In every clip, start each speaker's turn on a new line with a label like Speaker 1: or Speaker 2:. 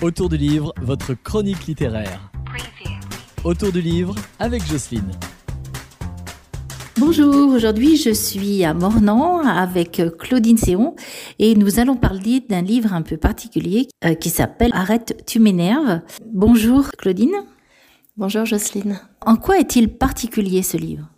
Speaker 1: Autour du livre, votre chronique littéraire. Autour du livre avec Jocelyne.
Speaker 2: Bonjour, aujourd'hui je suis à Mornan avec Claudine Séon et nous allons parler d'un livre un peu particulier euh, qui s'appelle Arrête, tu m'énerves. Bonjour Claudine.
Speaker 3: Bonjour Jocelyne.
Speaker 2: En quoi est-il particulier ce livre?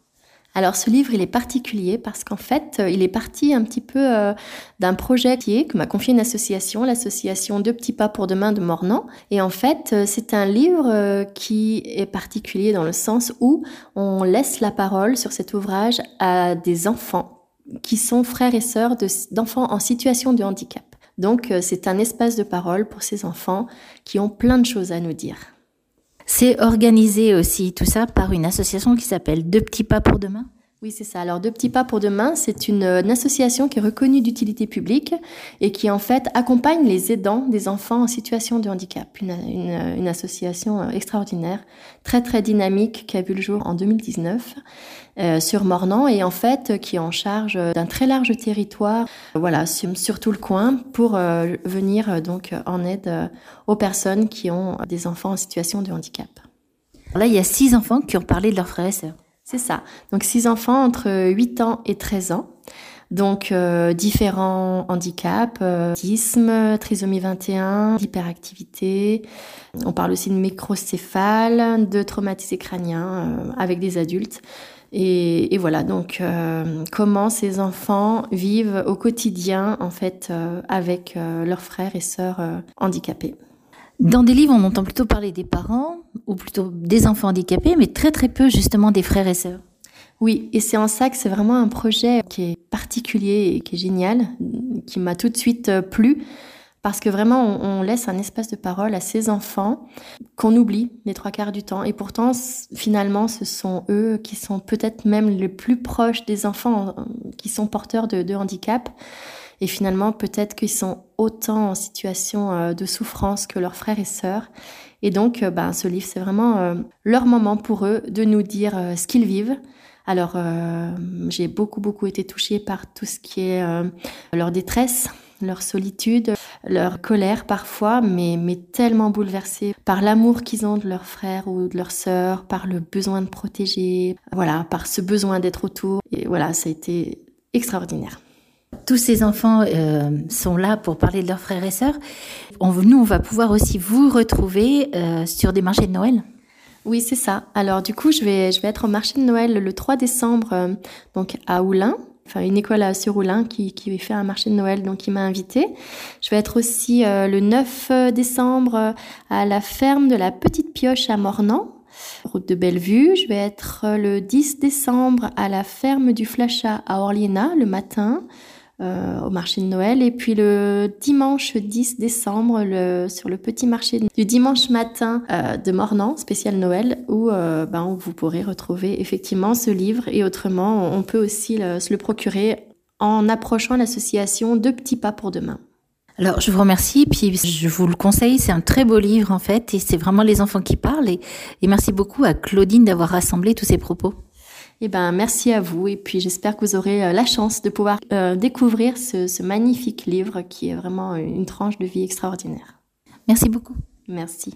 Speaker 3: Alors ce livre, il est particulier parce qu'en fait, euh, il est parti un petit peu euh, d'un projet qui est que m'a confié une association, l'association Deux petits pas pour demain de Mornan. Et en fait, euh, c'est un livre qui est particulier dans le sens où on laisse la parole sur cet ouvrage à des enfants qui sont frères et sœurs d'enfants en situation de handicap. Donc c'est un espace de parole pour ces enfants qui ont plein de choses à nous dire.
Speaker 2: C'est organisé aussi tout ça par une association qui s'appelle Deux petits pas pour demain
Speaker 3: oui, c'est ça. Alors, Deux petits pas pour demain, c'est une, association qui est reconnue d'utilité publique et qui, en fait, accompagne les aidants des enfants en situation de handicap. Une, une, association euh, extraordinaire, très, très dynamique, qui a vu le jour en 2019 euh, sur Mornan et, en fait, qui est en charge d'un très large territoire, voilà, sur, tout le coin pour euh, venir donc en aide aux personnes qui ont des enfants en situation de handicap.
Speaker 2: Là, il y a six enfants qui ont parlé de leurs frères et sœurs.
Speaker 3: C'est ça. Donc six enfants entre 8 ans et 13 ans. Donc euh, différents handicaps, euh, autisme, trisomie 21, hyperactivité. On parle aussi de microcéphale, de traumatisés crâniens euh, avec des adultes. Et, et voilà, donc comment ces enfants vivent au quotidien en fait avec leurs frères et sœurs handicapés.
Speaker 2: Dans des livres, on entend plutôt parler des parents ou plutôt des enfants handicapés, mais très très peu justement des frères et sœurs.
Speaker 3: Oui, et c'est en ça que c'est vraiment un projet qui est particulier et qui est génial, qui m'a tout de suite euh, plu, parce que vraiment on, laisse un espace de parole à ces enfants qu'on oublie les trois quarts du temps. Et pourtant, finalement, ce sont eux qui sont peut-être même les plus proches des enfants euh, qui sont porteurs de, de handicap. Et finalement, peut-être qu'ils sont autant en situation euh, de souffrance que leurs frères et sœurs. Et donc, euh, ben, ce livre, c'est vraiment euh, leur moment pour eux de nous dire ce qu'ils vivent. Alors, j'ai beaucoup, beaucoup été touchée par tout ce qui est leur détresse, leur solitude, leur colère parfois, mais, mais tellement bouleversée par l'amour qu'ils ont de leurs frères ou de leurs sœurs, par le besoin de protéger, voilà, par ce besoin d'être autour. Et voilà, ça a été extraordinaire.
Speaker 2: Tous ces enfants euh, sont là pour parler de leurs frères et sœurs. nous, on va pouvoir aussi vous retrouver euh, sur des marchés de Noël.
Speaker 3: Oui, c'est ça. Alors du coup, je vais, je vais être au marché de Noël le 3 décembre, euh, donc à Oulin. Enfin, une école sur Oulin qui, qui fait un marché de Noël, donc qui m'a invité. Je vais être aussi le 9 décembre à la ferme de la Petite Pioche à Mornan, route de Bellevue. Je vais être le 10 décembre à la ferme du Flachat à Orliena le matin. Euh, au marché de Noël. Et puis le dimanche 10 décembre, le, sur le petit marché du dimanche matin euh, de Mornan, spécial Noël, où, euh, ben, vous pourrez retrouver effectivement ce livre. Et autrement, on peut aussi se le procurer en approchant l'association Deux petits pas pour demain.
Speaker 2: Alors, je vous remercie, puis je vous le conseille, c'est un très beau livre en fait, et c'est vraiment les enfants qui parlent. Et merci beaucoup à Claudine d'avoir rassemblé tous ces propos.
Speaker 3: Eh ben, merci à vous et puis j'espère que vous aurez euh, la chance de pouvoir euh, découvrir ce, ce magnifique livre qui est vraiment une tranche de vie extraordinaire.
Speaker 2: Merci beaucoup.
Speaker 3: Merci.